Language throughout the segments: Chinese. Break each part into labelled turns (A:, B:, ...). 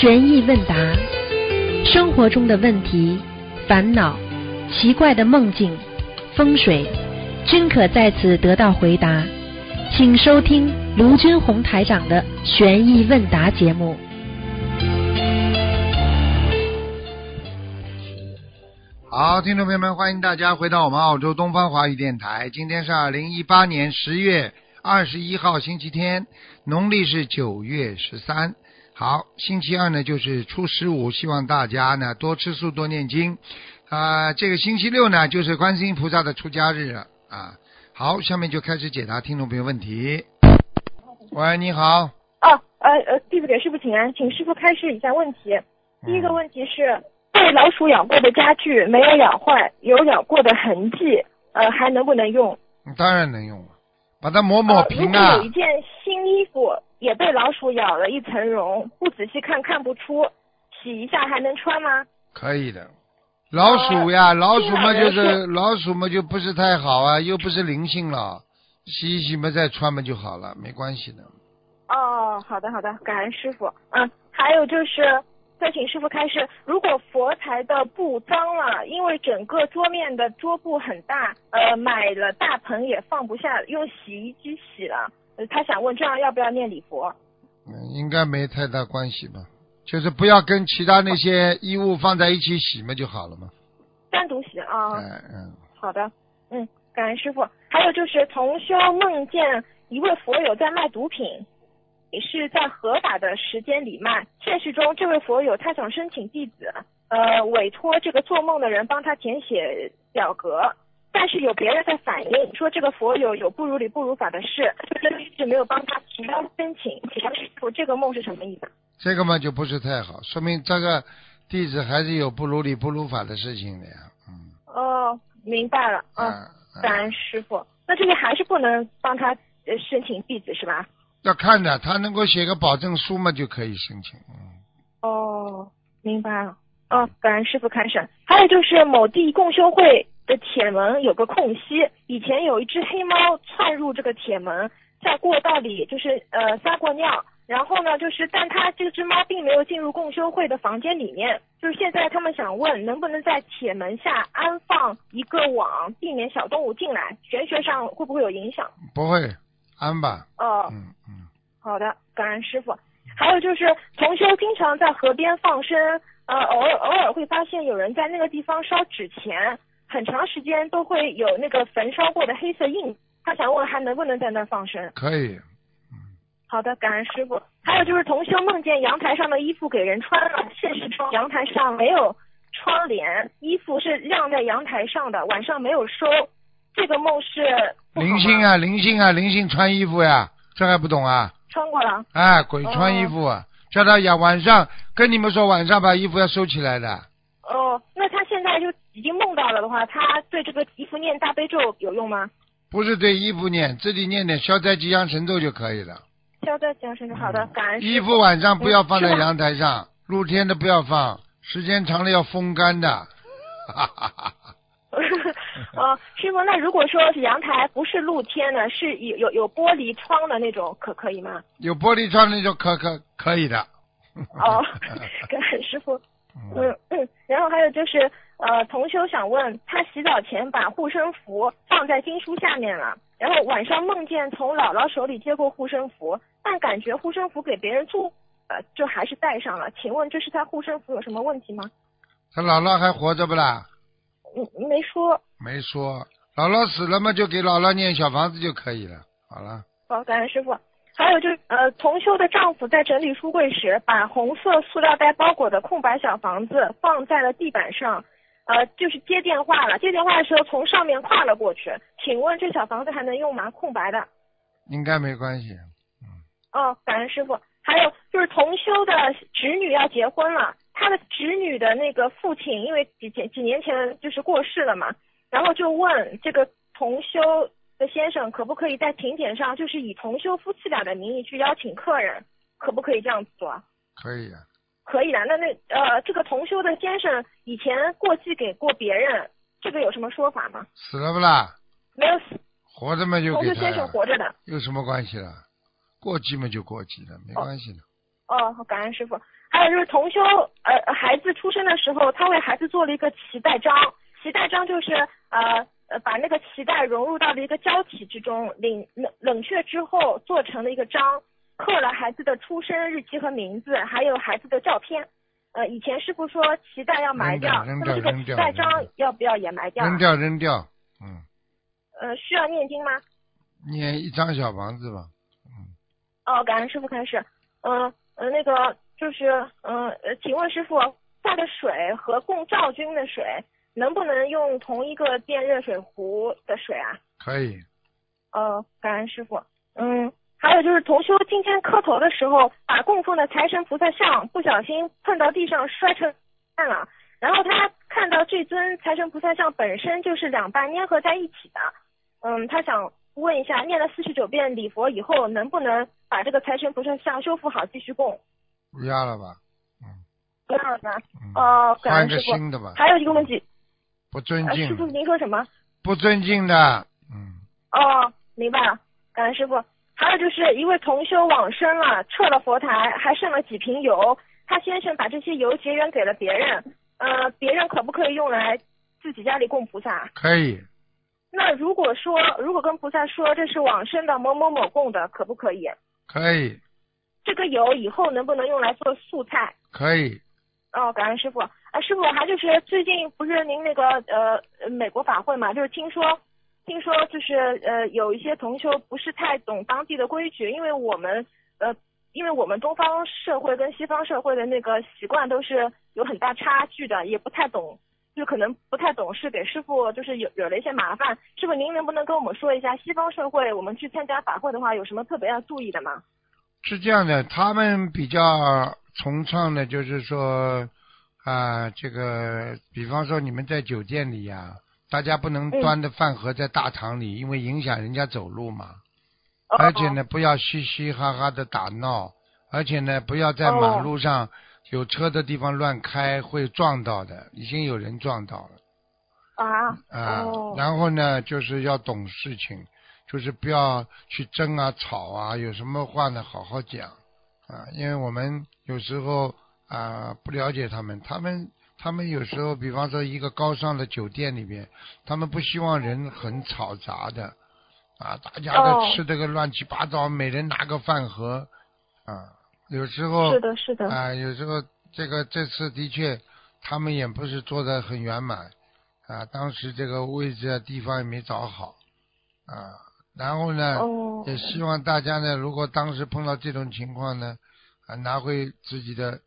A: 悬疑问答，生活中的问题、烦恼、奇怪的梦境、风水，均可在此得到回答。请收听卢军红台长的悬疑问答节目。
B: 好，听众朋友们，欢迎大家回到我们澳洲东方华语电台。今天是二零一八年十月二十一号，星期天，农历是九月十三。好，星期二呢就是初十五，希望大家呢多吃素，多念经。啊、这个星期六呢就是观世音菩萨的出家日了啊。好，下面就开始解答听众朋友问题。喂，你好，
C: 哦，呃呃，弟子给师傅请安，请师傅开示一下问题。第一个问题是，被老鼠咬过的家具没有咬坏，有咬过的痕迹，呃，还能不能用？
B: 当然能用了，把它抹抹平啊
C: 果有一。件新衣服也被老鼠咬了一层绒，不仔细看看不出，洗一下还能穿吗？
B: 可以的。老鼠呀，老鼠嘛就是老鼠嘛就不是太好啊，又不是灵性了，洗一洗嘛再穿嘛就好了，没关系的。
C: 哦，好的好的，感恩师傅。嗯，还有就是再请师傅开示，如果佛台的布脏了，因为整个桌面的桌布很大，呃，买了大盆也放不下，用洗衣机洗了。呃，他想问这样要不要念礼佛？
B: 嗯，应该没太大关系吧？就是不要跟其他那些衣物放在一起洗嘛就好了嘛。
C: 单独洗啊。
B: 嗯嗯，
C: 好的，嗯，感恩师傅。还有就是同修梦见一位佛友在卖毒品，也是在合法的时间里卖。现实中，这位佛友他想申请弟子，呃，委托这个做梦的人帮他填写表格，但是有别人在反映说这个佛友有不如理不如法的事，就是一直没有帮他提交申请。请问师傅，这个梦是什么意思？
B: 这个嘛就不是太好，说明这个弟子还是有不如理不如法的事情的呀。嗯。
C: 哦，明白了，嗯。
B: 嗯嗯
C: 感恩师傅。那这个还是不能帮他呃申请弟子是吧？
B: 要看的，他能够写个保证书嘛就可以申请。嗯。
C: 哦，明白了。哦，感恩师傅开审。还有就是某地共修会的铁门有个空隙，以前有一只黑猫窜入这个铁门，在过道里就是呃撒过尿。然后呢，就是但它这只猫并没有进入共修会的房间里面，就是现在他们想问能不能在铁门下安放一个网，避免小动物进来，玄学上会不会有影响？
B: 不会，安吧。
C: 哦，
B: 嗯嗯。
C: 好的，感恩师傅。还有就是同修经常在河边放生，呃，偶尔偶尔会发现有人在那个地方烧纸钱，很长时间都会有那个焚烧过的黑色印。他想问还能不能在那儿放生？
B: 可以。
C: 好的，感恩师傅。还有就是同修梦见阳台上的衣服给人穿了，现实中阳台上没有窗帘，衣服是晾在阳台上的，晚上没有收。这个梦是
B: 灵性啊，灵性啊，灵性穿衣服呀，这还不懂啊？
C: 穿过了。
B: 哎，鬼穿衣服啊，叫他呀，晚上跟你们说，晚上把衣服要收起来的。
C: 哦，那他现在就已经梦到了的话，他对这个衣服念大悲咒有用吗？
B: 不是对衣服念，自己念点消灾吉祥神咒就可以了。
C: 消灾吉祥神咒，好的，感恩。
B: 衣服晚上不要放在阳台上，露天的不要放，时间长了要风干的。哈哈哈哈
C: 哦，师傅，那如果说是阳台不是露天的，是有有有玻璃窗的那种，可可以吗？
B: 有玻璃窗那种可可可以的。
C: 哦，感恩师傅。嗯嗯，然后还有就是，呃，同修想问，他洗澡前把护身符放在经书下面了，然后晚上梦见从姥姥手里接过护身符，但感觉护身符给别人做，呃，就还是戴上了。请问这是他护身符有什么问题吗？
B: 他姥姥还活着不啦？
C: 嗯，没说。
B: 没说。姥姥死了嘛，就给姥姥念小房子就可以了。好了。
C: 好，感恩师傅。还有就是，呃，同修的丈夫在整理书柜时，把红色塑料袋包裹的空白小房子放在了地板上，呃，就是接电话了。接电话的时候从上面跨了过去。请问这小房子还能用吗？空白的。
B: 应该没关系。
C: 嗯哦，感恩师傅。还有就是同修的侄女要结婚了，他的侄女的那个父亲因为几几几年前就是过世了嘛，然后就问这个同修的先生可不可以在请柬上就是以同修夫妻俩的名义去邀请客人，可不可以这样子做啊？
B: 可以啊。
C: 可以的。那那呃，这个同修的先生以前过继给过别人，这个有什么说法吗？
B: 死了不啦？
C: 没有死，
B: 活着嘛就给他
C: 同修先生，活着的。
B: 有什么关系了？过继嘛就过继了，没关系的。
C: 哦，感恩师傅。还还有就是同修，呃，孩子出生的时候，他为孩子做了一个脐带章，脐带章就是呃呃把那个脐带融入到了一个胶体之中，冷冷冷却之后做成了一个章，刻了孩子的出生日期和名字，还有孩子的照片。呃，以前师傅说脐带要埋掉，那么这个脐带章要不要也埋掉啊？
B: 扔掉扔掉，嗯，
C: 呃，需要念经吗？
B: 念一张小房子吧，嗯
C: 哦，感恩师傅开始。嗯呃那个就是嗯呃，请问师傅，下的水和供赵君的水能不能用同一个电热水壶的水啊？
B: 可以，
C: 呃，感恩师傅。嗯，还有就是同修今天磕头的时候，把供奉的财神菩萨像不小心碰到地上摔成烂了，然后他看到这尊财神菩萨像本身就是两半粘合在一起的，嗯，他想问一下，念了四十九遍礼佛以后，能不能把这个财神菩萨像修复好继续供？
B: 不要了吧，嗯
C: 不要了吧？
B: 嗯，
C: 哦，感
B: 换个
C: 恩师傅。
B: 新的吧，
C: 还有一个问题，
B: 不尊
C: 呃，师傅，您说什么？
B: 不尊敬的，嗯，
C: 哦，明白了，感恩师傅。还有就是一位同修往生了，撤了佛台，还剩了几瓶油，他先生把这些油结缘给了别人，呃，别人可不可以用来自己家里供菩萨？
B: 可以，
C: 那如果说，如果跟菩萨说这是往生的某某某供的，可不可以？
B: 可以，
C: 这个油以后能不能用来做素菜？
B: 可以，
C: 哦，感恩师傅。啊，师傅，还就是最近不是您那个呃呃美国法会嘛，就是听说听说就是呃有一些同修不是太懂当地的规矩，因为我们呃因为我们东方社会跟西方社会的那个习惯都是有很大差距的，也不太懂。就可能不太懂事，给师傅就是有惹了一些麻烦。师傅，您能不能跟我们说一下西方社会我们去参加法会的话，有什么特别要注意的吗？
B: 是这样的，他们比较崇尚的就是说啊、这个比方说你们在酒店里呀、大家不能
C: 嗯
B: 端着饭盒在大堂里，因为影响人家走路嘛。
C: 哦
B: 而且呢，不要嘻嘻哈哈的打闹，而且呢，不要在马路上有车的地方乱开，会撞到的。已经有人撞到了
C: 啊
B: 啊。
C: 哦
B: 然后呢，就是要懂事情，就是不要去争啊、吵啊，有什么话呢，好好讲啊。因为我们有时候啊不了解他们，他们他们有时候，比方说一个高尚的酒店里边，他们不希望人很吵杂的啊，大家
C: 哦
B: 都吃这个乱七八糟，每人拿个饭盒啊，有时候
C: 是的，是的。
B: 啊，有时候这个这次的确，他们也不是做的很圆满啊，当时这个位置啊地方也没找好啊，然后呢，
C: 哦
B: 也希望大家呢，如果当时碰到这种情况呢，啊，拿回自己的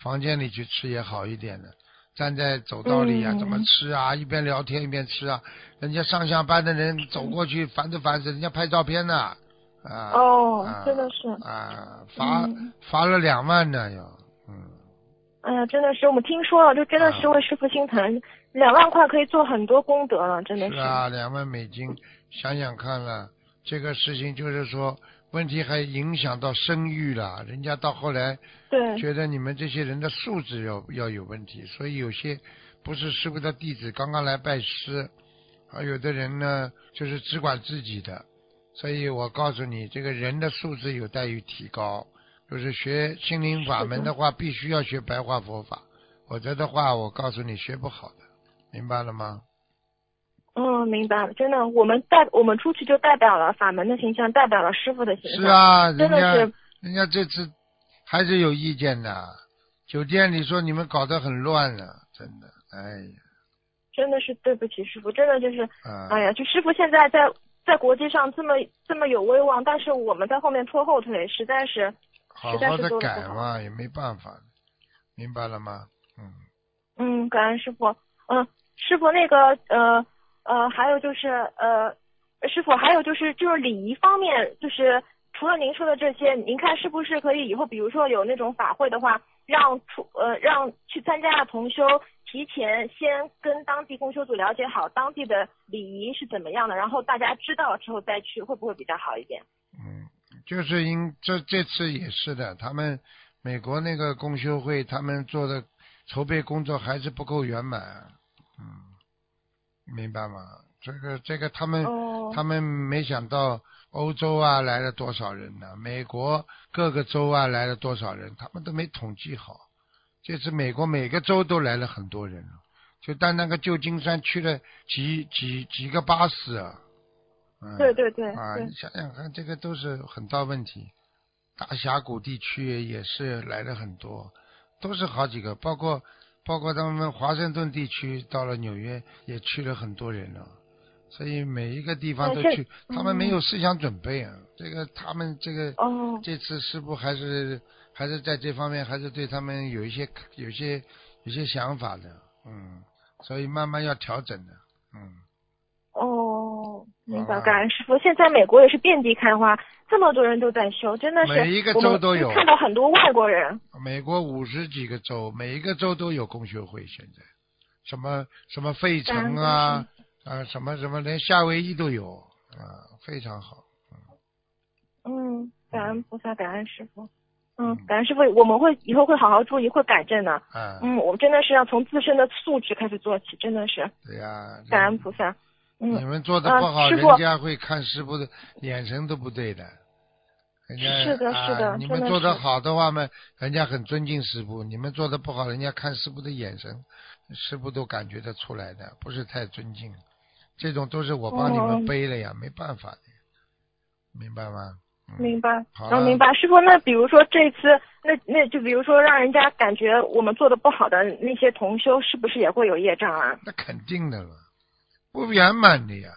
B: 房间里去吃也好一点的。站在走道里呀、
C: 嗯
B: 怎么吃啊？一边聊天一边吃啊，人家上下班的人走过去烦都烦死，人家拍照片呢，啊，
C: 哦
B: 啊，
C: 真的是。
B: 啊，罚、
C: 嗯。
B: 罚了两万呢，要，嗯，
C: 哎呀，真的是，我们听说了，就真的是为师傅心疼，两万块可以做很多功德了，真的
B: 是啊，两万美金，想想看了，这个事情就是说，问题还影响到声誉了，人家到后来
C: 对，
B: 觉得你们这些人的素质要要有问题，所以有些不是师傅的弟子刚刚来拜师，而有的人呢就是只管自己的，所以我告诉你，这个人的素质有待于提高。就是学心灵法门的话，必须要学白话佛法，否则的话，我告诉你学不好的，明白了吗？
C: 嗯，明白了，真的，我们代我们出去就代表了法门的形象，代表了师傅的形象。
B: 是，啊，人家
C: 真的是，
B: 人家这次还是有意见的。酒店里说你们搞得很乱了，真的，哎呀，
C: 真的是对不起师傅，真的就是，
B: 啊，
C: 哎呀，就师傅现在在在国际上这么这么有威望，但是我们在后面拖后腿，实在是，
B: 好
C: 实在是
B: 改嘛，也没办法，明白了吗？嗯，
C: 嗯，感恩师傅。嗯，师傅那个呃呃，还有就是呃，师傅还有就是就是礼仪方面，就是除了您说的这些，您看是不是可以以后比如说有那种法会的话，让出呃让去参加的同修提前先跟当地公修组了解好当地的礼仪是怎么样的，然后大家知道之后再去，会不会比较好一点？
B: 嗯，就是因这这次也是的，他们美国那个公修会，他们做的筹备工作还是不够圆满，嗯，明白吗？这个这个他们、
C: 哦
B: 他们没想到欧洲啊来了多少人呢？美国各个州啊来了多少人？他们都没统计好，这次美国每个州都来了很多人了，就单那个旧金山去了几几几个巴士啊。嗯、
C: 对对对
B: 啊，你想想看，这个都是很大问题。大峡谷地区也是来了很多，都是好几个，包括包括他们华盛顿地区到了纽约也去了很多人了，所以每一个地方都去，他们没
C: 嗯
B: 有思想准备啊。这个他们这个
C: 哦，
B: 这次师傅还是还是在这方面还是对他们有一些有些有些想法的，嗯，所以慢慢要调整的，嗯。
C: 哦，明白，感恩师傅。现在美国也是遍地开花，这么多人都在修，真的是
B: 每一个州都有
C: 看到很多外国人。
B: 美国五十几个州，每一个州都有公学会，现在什么什么费城啊，啊什么什么，连夏威夷都有啊，非常好。
C: 嗯，感恩菩萨，感恩师傅。
B: 嗯
C: 嗯，感恩师傅，我们会以后会好好注意，会改正的。
B: 啊，
C: 嗯，我们真的是要从自身的素质开始做起，真的是
B: 对呀、
C: 感恩菩萨。嗯
B: 你，们做的不好，
C: 啊
B: 人家会看师傅的眼神都不对的。人家
C: 是的
B: 啊
C: 是的
B: 你们做的好的话嘛，人家很尊敬师傅；你们做的不好，人家看师傅的眼神，师傅都感觉得出来的，不是太尊敬。这种都是我帮你们
C: 哦
B: 背了呀，没办法的，明白吗？嗯
C: 明白。
B: 好
C: 明白。师傅，那比如说这次，那那就比如说让人家感觉我们做的不好的那些同修，是不是也会有业障啊？
B: 那肯定的了，不圆满的呀，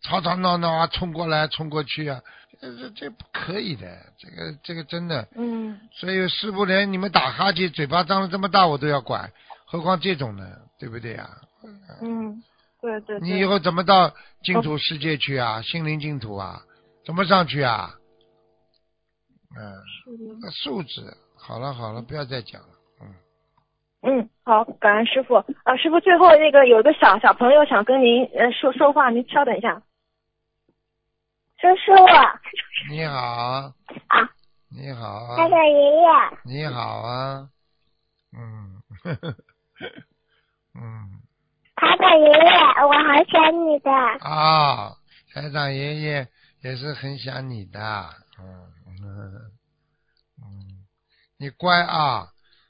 B: 吵吵闹闹啊，冲过来冲过去啊，这这这不可以的，这个这个真的。
C: 嗯，
B: 所以师傅连你们打哈欠，嘴巴张得这么大，我都要管，何况这种呢，对不对呀？
C: 嗯，对对对。
B: 你以后怎么到净土世界去啊？心灵净土啊？怎么上去啊？嗯，素质好了好了，不要再讲了。嗯，
C: 嗯，好，感恩师傅。啊，师傅，最后那个有一个小小朋友想跟您呃说说话，您稍等一下。
D: 叔叔，
B: 你好啊，
D: 啊，
B: 你好啊，
D: 他的爷爷，
B: 你好啊，嗯，呵 呵嗯
D: 他的爷爷，我好想你的。
B: 啊，台长爷爷也是很想你的，嗯嗯嗯，你乖啊，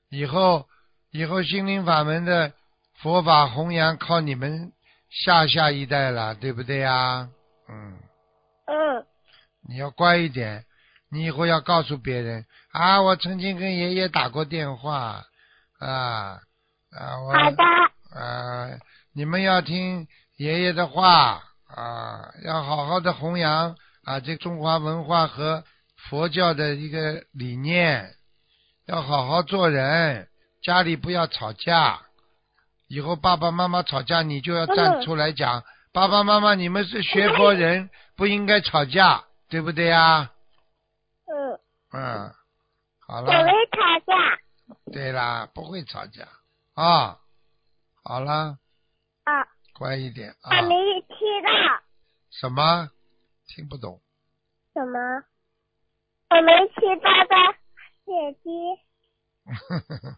B: 以后以后心灵法门的佛法弘扬靠你们下下一代了，对不对呀？嗯，
D: 嗯，
B: 你要乖一点，你以后要告诉别人啊，我曾经跟爷爷打过电话啊啊，我
D: 好的，
B: 啊，你们要听爷爷的话啊，要好好的弘扬啊这中华文化和佛教的一个理念，要好好做人，家里不要吵架。以后爸爸妈妈吵架，你就要站
D: 嗯
B: 出来讲，爸爸妈妈你们是学佛人，不应该吵架，对不对呀？
D: 嗯，
B: 嗯，好了
D: 不会吵架。
B: 对啦，不会吵架啊。好了，
D: 啊，
B: 乖一点啊
D: 我。没听到
B: 什么？听不懂。
D: 什么？我没听到的姐姐。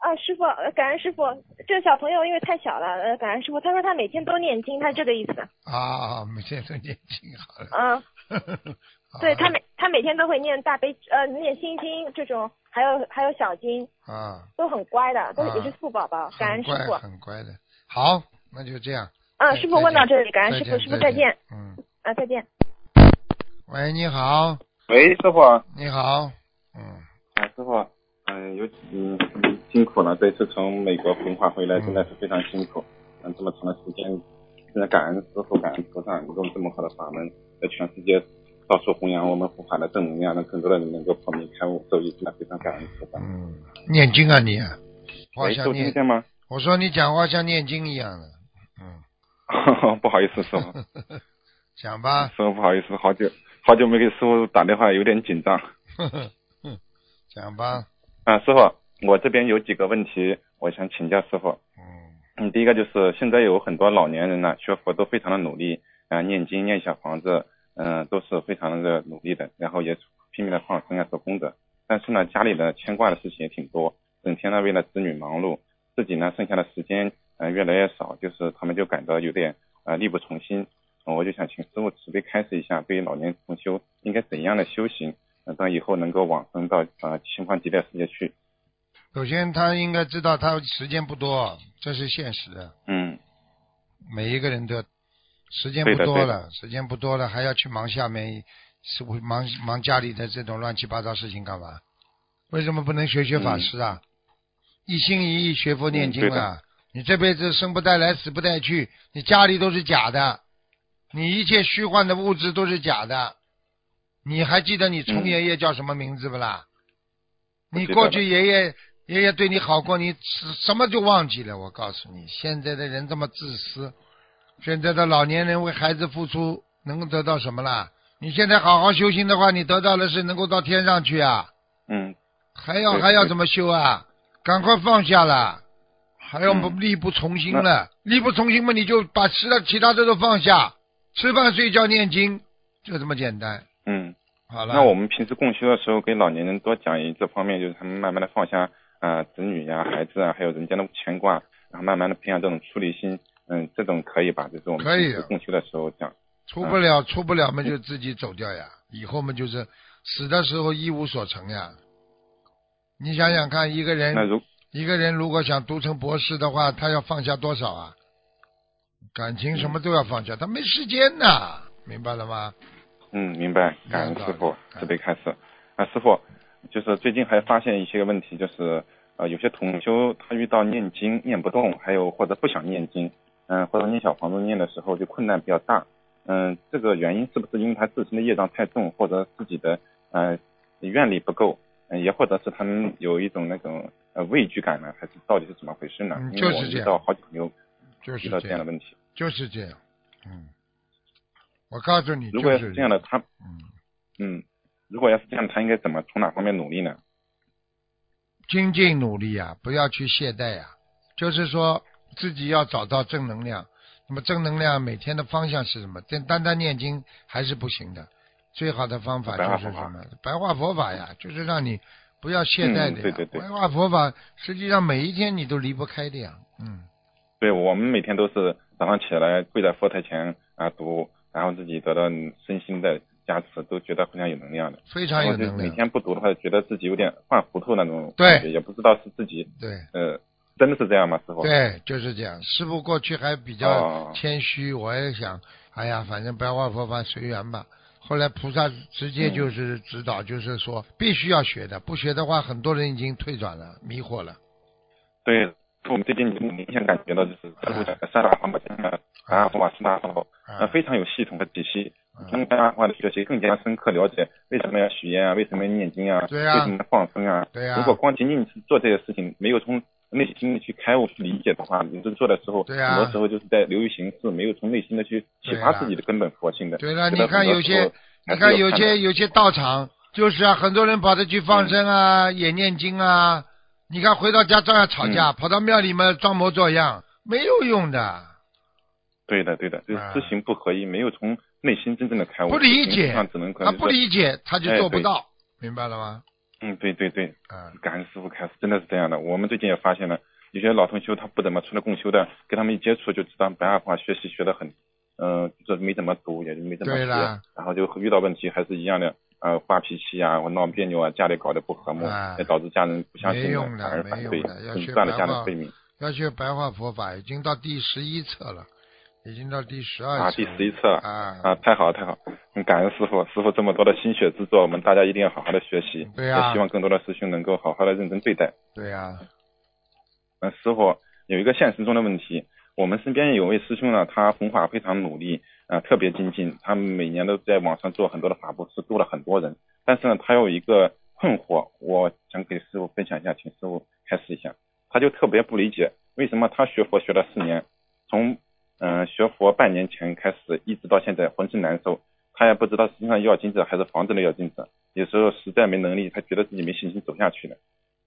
C: 啊，师傅，呃感恩师傅。这个小朋友因为太小了，呃，感恩师傅。他说他每天都念经，他是这个意思。
B: 啊，每天都念经好了。
C: 嗯，对他每他每天都会念大悲呃念心经这种，还有还有小经，
B: 啊，
C: 都很乖的，都也是富宝宝。感恩
B: 很乖
C: 师傅。
B: 很乖的。好，那就这样。
C: 嗯，师傅问到这里，感恩师傅，师傅再见。。
B: 嗯，
C: 啊，再见。
B: 喂，你好，
E: 喂，师傅，
B: 你好，嗯，
E: 啊，师傅，嗯、有嗯嗯辛苦了，这次从美国弘法回来，
B: 嗯
E: 真的是非常辛苦，嗯，这么长的时间，真的感恩师傅，感恩菩萨，用这么好的法门，在全世界到处弘扬我们佛法的正能量，让更多的人能够破迷开悟，受益，真的非常感恩菩萨。
B: 嗯，念经啊你，好
E: 喂，
B: 像念，
E: 收听见吗？
B: 我说你讲话像念经一样的，嗯，
E: 不好意思，师傅，
B: 讲吧，
E: 师傅不好意思，好久好久没给师傅打电话，有点紧张。
B: 讲吧，
E: 啊，师傅，我这边有几个问题，我想请教师傅。
B: 嗯
E: 嗯，第一个就是现在有很多老年人呢，学佛都非常的努力，啊、念经、念小房子，嗯、都是非常的努力的，然后也拼命的放生啊，做功德。但是呢，家里的牵挂的事情也挺多，整天呢为了子女忙碌，自己呢剩下的时间呃越来越少，就是他们就感到有点呃力不从心。呃我就想请师傅慈悲开示一下，对于老年同修应该怎样的修行，呃，让以后能够往生到呃西方极乐世界去。
B: 首先他应该知道他时间不多，这是现实的。
E: 嗯，
B: 每一个人都时间不多了，时间不多了，还要去忙下面，是不忙忙家里的这种乱七八糟事情干嘛？为什么不能学学法师啊？一心一意学佛念经
E: 嗯对
B: 啊！你这辈子生不带来，死不带去，你家里都是假的，你一切虚幻的物质都是假的。你还记得你冲
E: 嗯
B: 爷爷叫什么名字不啦？你过去爷爷爷爷对你好过，你什什么就忘记了？我告诉你，现在的人这么自私，现在的老年人为孩子付出，能够得到什么啦？你现在好好修行的话，你得到的是能够到天上去啊，
E: 嗯，
B: 还要还要怎么修啊？赶快放下了，还要力不从心了，力不从心嘛，你就把其他其他的都放下，吃饭睡觉念经，就这么简单。
E: 嗯。
B: 好了，
E: 那我们平时共修的时候，给老年人多讲一这方面，就是他们慢慢的放下啊、呃子女呀、孩子啊，还有人间的牵挂，然后慢慢的培养这种出离心，嗯，这种可以吧？就是我们
B: 可以
E: 平时共修的时候讲。
B: 出不了，出不了嘛，就自己走掉呀。以后嘛，就是死的时候一无所成呀。你想想看，一个人
E: 那如
B: 一个人如果想读成博士的话，他要放下多少啊？感情什么都要放下，他没时间呐，明白了吗？
E: 嗯，明白，感恩师傅
B: 嗯
E: 慈悲开示。啊，师傅，就是最近还发现一些个问题，就是呃，有些同修他遇到念经念不动，还有或者不想念经，嗯、或者念小房子念的时候就困难比较大，嗯、这个原因是不是因为他自身的业障太重，或者自己的呃愿力不够，嗯、也或者是他们有一种那种呃畏惧感呢，还是到底是怎么回事呢？
B: 嗯就是这样
E: 我遇到好几朋友
B: 就是
E: 遇到
B: 这样，
E: 的问题。
B: 就是这样。嗯，我告诉你，
E: 如果
B: 是
E: 这样的，他
B: 嗯，
E: 嗯，如果要是这样，他应该怎么从哪方面努力呢？
B: 精进努力啊，不要去懈怠啊、就是说自己要找到正能量。那么正能量每天的方向是什么？单单单念经还是不行的。最好的方法就是什么？白话佛法呀，就是让你不要懈怠的
E: 对对对
B: 白话佛法实际上每一天你都离不开的呀。嗯，
E: 对我们每天都是早上起来跪在佛台前啊读，然后自己得到身心的加持，都觉得非常有能量的。
B: 非常有能量每。
E: 天不读的话，觉得自己有点犯糊涂那种
B: 对
E: 感觉，也不知道是自己
B: 对
E: 呃真的是这样吗？师傅？
B: 对，就是这样。师傅过去还比较
E: 哦
B: 谦虚，我也想，哎呀，反正白话佛法随缘吧。后来菩萨直接就是指导，就是说必须要学的，不学的话，很多人已经退转了，迷惑了。
E: 对，我们最近明显感觉到就是师傅讲的三大法宝，讲的白话佛法四大法宝，呃，
B: 啊，
E: 非常有系统和体系。
B: 嗯
E: 通过白话佛的学习，更加深刻了解为什么要许愿啊，为什么要念经啊，
B: 对啊
E: 为什么要放生啊。
B: 对啊、
E: 如果光仅仅是做这些事情，没有从内心的去开悟、去理解的话，你这做的时候，
B: 对啊。
E: 很多时候就是在流于形式，没有从内心的去启发自己的根本佛性的。
B: 对了，你看有些，你看有些有些道场，就是啊，很多人跑着去放生啊，也念经啊，你看回到家照样吵
E: 嗯。
B: 架，跑到庙里面装模作样，没有用的。
E: 对的，对的，就是
B: 啊。
E: 知行不合一，没有从内心真正的开悟，
B: 不理解他不理解，他就做不到，明白了吗？
E: 嗯，对对对，
B: 嗯，
E: 感恩师傅开始，真的是这样的。我们最近也发现了，有些老同修他不怎么出来共修的，跟他们一接触就知道白话话学习学得很，嗯、就是没怎么读，也就没怎么学，然后就遇到问题还是一样的，呃，发脾气啊，或闹别扭啊，家里搞得不和睦，
B: 啊
E: 也导致家人不相信反而反对，
B: 没用的要学
E: 不断的
B: 白话
E: 家人催眠。
B: 要学白话佛法，已经到第十一册了，已经到第十二
E: 啊，第十一册了
B: 啊
E: 啊，太好了太好，嗯感恩师傅，师傅这么多的心血之作，我们大家一定要好好的学习，
B: 对呀
E: 也希望更多的师兄能够好好的认真对待。
B: 对呀、
E: 嗯，师傅有一个现实中的问题，我们身边有位师兄呢，他弘法非常努力，啊、特别精进，他每年都在网上做很多的法布施，度了很多人。但是呢，他有一个困惑，我想给师傅分享一下，请师傅开示一下。他就特别不理解，为什么他学佛学了四年，从嗯、呃学佛半年前开始，一直到现在浑身难受，他也不知道身上要金子还是房子里要金子，有时候实在没能力，他觉得自己没信心走下去了。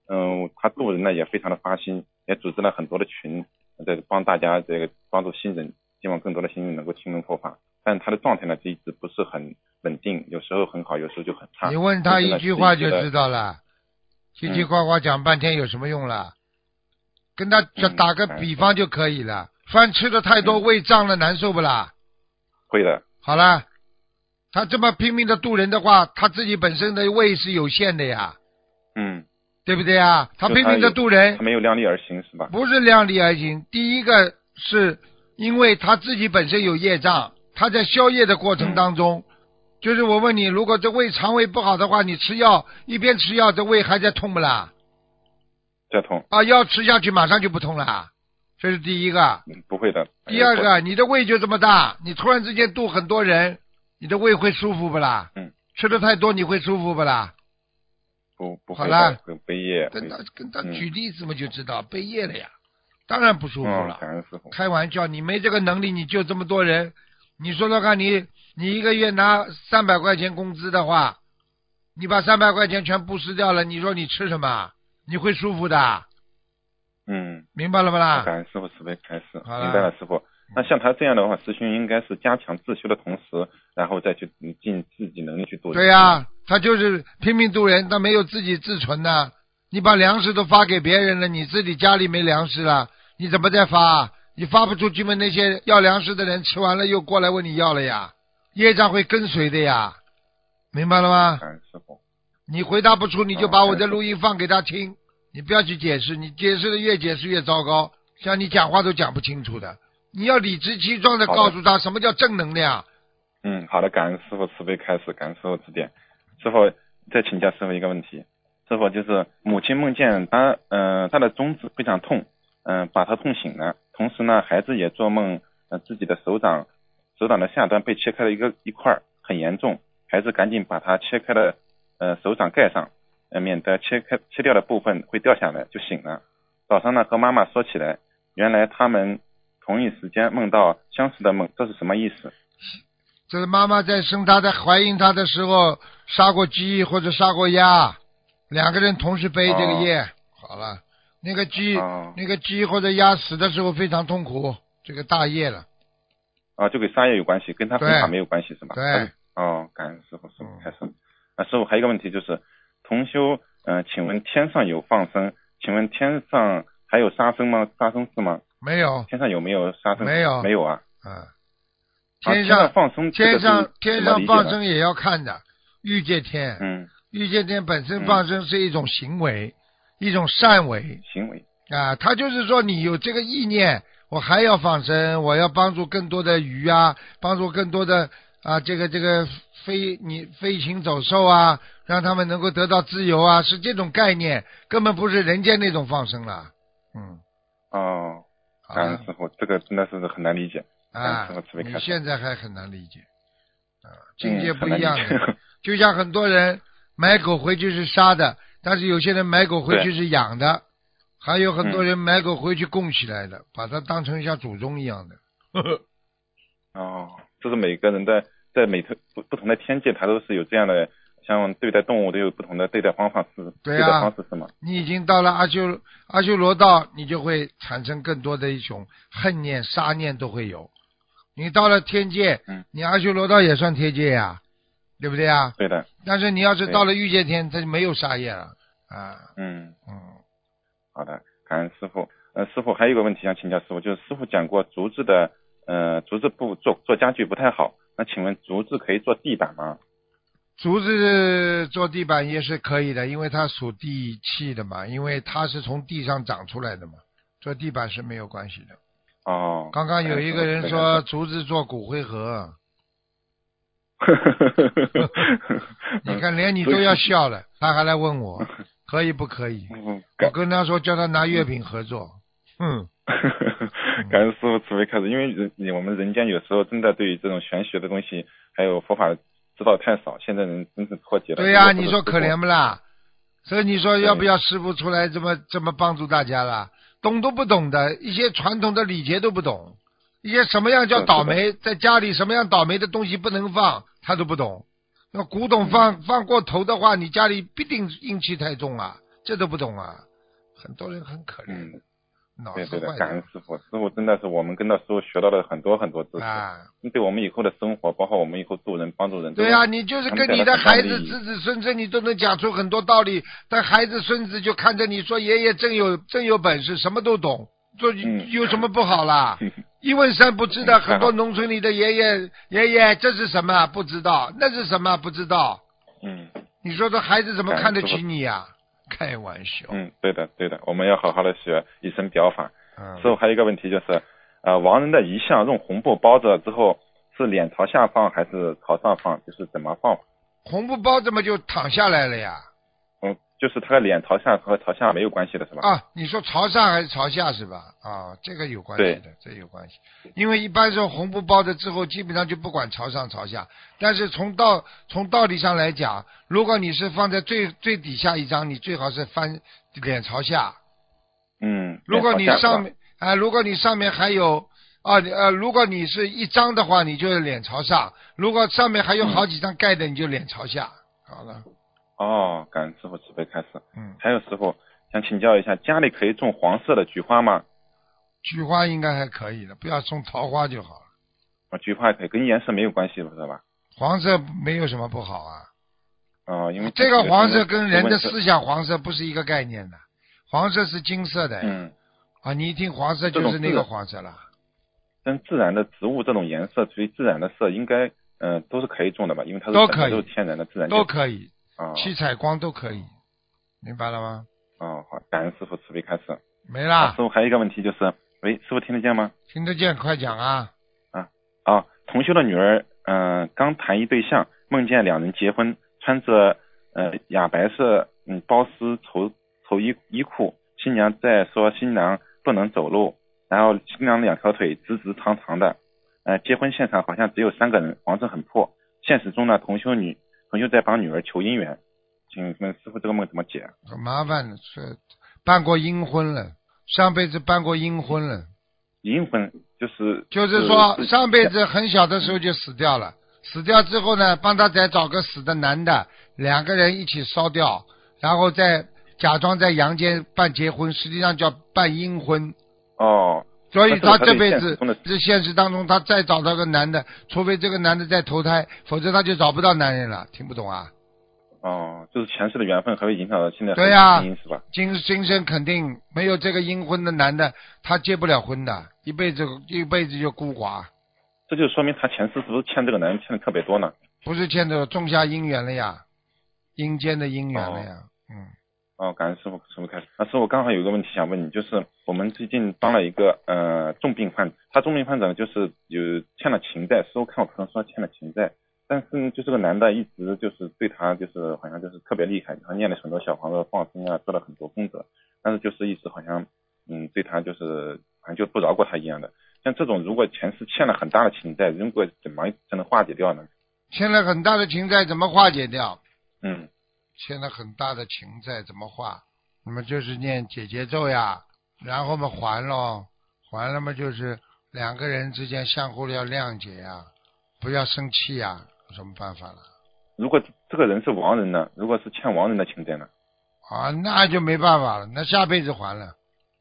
E: 嗯，他渡人呢也非常的发心，也组织了很多的群，在帮大家这个帮助新人，希望更多的新人能够听闻佛法。但他的状态呢，就一直不是很稳定，有时候很好，有时候就很差。
B: 你问他一句话就知道了，叽叽
E: 嗯
B: 呱呱讲半天有什么用了？跟他
E: 嗯
B: 打个比方就可以了。饭吃的太多，
E: 嗯
B: 胃胀了，难受不啦？
E: 会的，
B: 好了，他这么拼命的渡人的话，他自己本身的胃是有限的呀。
E: 嗯
B: 对不对啊？他拼命的
E: 有
B: 渡人
E: 他，没有量力而行是吧？
B: 不是量力而行。第一个是因为他自己本身有业障，他在消业的过程当中，就是我问你，如果这胃肠胃不好的话，你吃药一边吃药，这胃还在痛不啦？
E: 在痛，
B: 啊，药吃下去马上就不痛了，这是第一个。
E: 嗯不会的。
B: 第二个，你的胃就这么大，你突然之间渡很多人，你的胃会舒服不啦？
E: 嗯。
B: 吃的太多你会舒服不啦？
E: 不不会
B: 好
E: 啦，跟，背业。
B: 跟他跟举例子嘛，就知道背业了呀，当然不舒服
E: 嗯
B: 了。。开玩笑，你没这个能力，你就这么多人，你说说看你，你一个月拿三百块钱工资的话，你把三百块钱全布施掉了，你说你吃什么？你会舒服的，
E: 嗯，
B: 明白了不啦？
E: 感恩师傅慈悲开示，明白了师傅。那像他这样的话，师兄应该是加强自修的同时，然后再去嗯尽自己能力去度人。
B: 对呀、他就是拼命度人，他没有自己自存的。你把粮食都发给别人了，你自己家里没粮食了，你怎么再发？你发不出去嘛？那些要粮食的人吃完了又过来问你要了呀，业障会跟随的呀，明白了吗？
E: 感恩师傅。
B: 你回答不出，你就
E: 哦
B: 把我的录音放给他听，你不要去解释，你解释的越解释越糟糕，像你讲话都讲不清楚的。你要理直气壮的告诉他什么叫正能量。
E: 嗯，好的，感恩师傅慈悲开始，感恩师傅指点。师傅再请教师傅一个问题，师傅就是母亲梦见她，呃，她的中指非常痛，嗯、把她痛醒了。同时呢，孩子也做梦，呃，自己的手掌，手掌的下端被切开了一个一块儿，很严重。孩子赶紧把它切开的，呃，手掌盖上，呃，免得切开切掉的部分会掉下来，就醒了。早上呢，和妈妈说起来，原来他们同一时间梦到相似的梦，这是什么意思？
B: 这是妈妈在生他在怀孕他的时候杀过鸡或者杀过鸭，两个人同时背这个业。好了，那个鸡、
E: 哦
B: 那个鸡或者鸭死的时候非常痛苦，这个大业了。
E: 啊，就跟杀业有关系，跟他弘
B: 对
E: 法没有关系是吧？
B: 对。
E: 哦，感恩师傅，师傅
B: 嗯
E: 开始。啊，师傅还有一个问题就是，同修，嗯、请问天上有放生？请问天上还有杀生吗？杀生是吗？
B: 没有，
E: 天上有没有杀生？
B: 没有
E: 没有啊。
B: 嗯，
E: 啊
B: 天上、
E: 放生，
B: 天上天上放生也要看的，欲界天，
E: 嗯，
B: 欲界天本身
E: 嗯
B: 放生是一种行为，一种善为
E: 行为。
B: 啊，他就是说你有这个意念，我还要放生，我要帮助更多的鱼啊，帮助更多的啊这个这个飞你飞禽走兽啊，让他们能够得到自由啊，是这种概念，根本不是人间那种放生了，嗯，
E: 哦，
B: 好。了
E: 感恩师傅，这个真的是很难理解。
B: 啊你现在还很难理解，啊，境界
E: 嗯
B: 不一样 就像很多人买狗回去是杀的，但是有些人买狗回去是养的，还有很多
E: 嗯。
B: 人买狗回去供起来的，把它当成像祖宗一样的。呵 呵
E: 哦，这是每个人的在每特不不同的天界，它都是有这样的，像对待动物都有不同的对待方法是
B: 对啊
E: 待方式是吗？
B: 你已经到了阿修阿修罗道，你就会产生更多的一种恨念、杀念都会有。你到了天界，
E: 嗯
B: 你阿修罗道也算天界呀，对不对呀？
E: 对的，
B: 但是你要是到了欲界天，它就没有杀业了啊。
E: 嗯。
B: 嗯，
E: 好的，感恩师傅。呃，师傅还有一个问题想请教师傅，就是师傅讲过竹子的，呃，竹子不做做家具不太好，那请问竹子可以做地板吗？
B: 竹子做地板也是可以的，因为它属地气的嘛，因为它是从地上长出来的嘛，做地板是没有关系的。
E: 哦，
B: 刚刚有一个人说竹子做骨灰盒，
E: 师傅
B: 你看连你都要笑了，他还来问我 可以不可以？
E: 嗯，
B: 我跟他说叫他拿月饼合作，哼，
E: 感恩师傅慈悲开始，因为人我们人间有时候真的对于这种玄学的东西，还有佛法知道太少，现在人真是脱节了。
B: 对呀、你说可怜
E: 不
B: 不啦？所以你说要不要师傅出来这么这么帮助大家啦？懂都不懂的，一些传统的礼节都不懂，一些什么样叫倒霉，在家里什么样倒霉的东西不能放，他都不懂。那古董
E: 嗯
B: 放、放过头的话，你家里必定阴气太重啊，这都不懂啊，很多人很可怜
E: 嗯对对的，感恩师傅，师傅真的是我们跟他师傅学到了很多很多知识，
B: 啊。
E: 对我们以后的生活，包括我们以后助人帮助人，
B: 对呀、你就是跟你的孩子、
E: 子
B: 子子孙孙，你都能讲出很多道理。但孩子孙子就看着你说：“爷爷真有真有本事，什么都懂，做
E: 嗯
B: 有什么不好啦？”一问三不知的，
E: 嗯
B: 很多农村里的爷爷爷爷这是什么不知道，那是什么不知道。
E: 嗯，
B: 你说这孩子怎么看得起你呀、开玩笑。
E: 嗯，对的对的，我们要好好的学以身表法。
B: 嗯
E: 师傅还有一个问题就是，呃，亡人的遗像用红布包着之后，是脸朝下放还是朝上放？就是怎么放？
B: 红布包怎么就躺下来了呀？
E: 嗯，就是他的脸朝上和朝下没有关系的是吧？
B: 啊，你说朝上还是朝下是吧？啊，这个有关系的，这有关系。因为一般是红布包着之后，基本上就不管朝上朝下。但是从道从道理上来讲，如果你是放在最最底下一张，你最好是翻脸朝下。
E: 嗯，
B: 如果你上面啊、如果你上面还有啊呃，如果你是一张的话，你就脸朝上；如果上面还有好几张盖的，你就脸朝下。好了，
E: 哦，感恩师傅慈悲开始。
B: 嗯，
E: 还有师傅想请教一下，家里可以种黄色的菊花吗？
B: 菊花应该还可以的，不要种桃花就好了。
E: 啊，菊花可以，跟颜色没有关系，是吧？
B: 黄色没有什么不好啊。
E: 哦，因为
B: 这个黄色跟人的思想黄色不是一个概念的，黄色是金色的。
E: 嗯，
B: 啊，你一听黄色就是那个黄色了。
E: 跟自然的植物这种颜色，属于自然的色，应该嗯、呃都是可以种的吧？因为它是
B: 都
E: 是天然的自然界
B: 都可以，
E: 啊。
B: 七彩光都可以，明白了吗？
E: 哦，好，感恩师傅慈悲开始。啊
B: 没啦
E: 师，傅还有一个问题就是，喂，师傅听得见吗？
B: 听得见，快讲啊！
E: 啊啊，同修的女儿，嗯、刚谈一对象，梦见两人结婚，穿着呃雅白色嗯包丝绸绸衣衣裤，新娘在说新郎不能走路，然后新娘两条腿直直长长的，呃，结婚现场好像只有三个人，房子很破。现实中呢，同修女同修在帮女儿求姻缘，请问师傅这个梦怎么解？
B: 很麻烦的，是办过阴婚了，上辈子办过阴婚了，
E: 阴婚就是
B: 就是说
E: 是
B: 上辈子很小的时候就死掉了，死掉之后呢，帮他再找个死的男的，两个人一起烧掉，然后再假装在阳间办结婚，实际上叫办阴婚。
E: 哦，
B: 所以他这辈子
E: 这现实
B: 当中，他再找到个男的，除非这个男的再投胎，否则他就找不到男人了。听不懂啊？
E: 哦，就是前世的缘分还会影响到现在
B: 对呀
E: 是吧？
B: 今今生肯定没有这个阴婚的男的，他结不了婚的，一辈子一辈子就孤寡，
E: 这就说明他前世是不是欠这个男人欠的特别多呢？
B: 不是欠的种下姻缘了呀，阴间的姻缘了呀。嗯，
E: 哦，感恩师傅，师傅开始。那师傅刚好有一个问题想问你，就是我们最近帮了一个呃重病患者，他重病患者呢就是有欠了情债，师傅看我可能说欠了情债，但是呢就这个男的一直就是对他就是好像就是特别厉害，他念了很多小房子放生啊，做了很多功德，但是就是一直好像嗯对他就是好像就不饶过他一样的。像这种如果前世欠了很大的情债，如果怎么才能化解掉呢？
B: 欠了很大的情债怎么化解掉？
E: 嗯，
B: 欠了很大的情债怎么化？那么就是念解结咒呀，然后嘛还喽，还了嘛就是两个人之间相互要谅解呀，不要生气呀，有什么办法了？
E: 如果这个人是亡人呢？如果是欠亡人的情债呢？
B: 啊，那就没办法了，那下辈子还了。